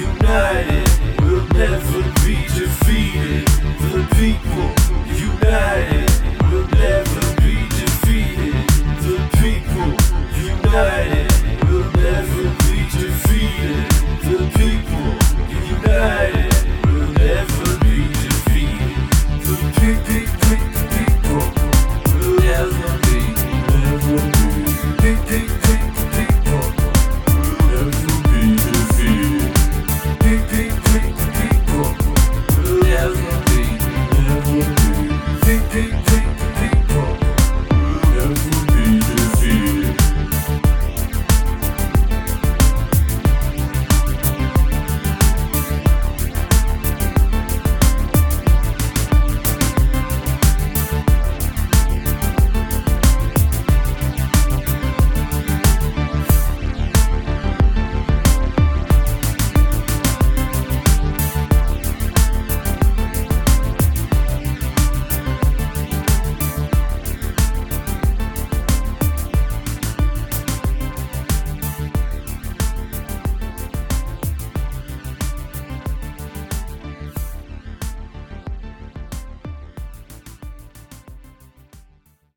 united, we'll never be defeated. The people.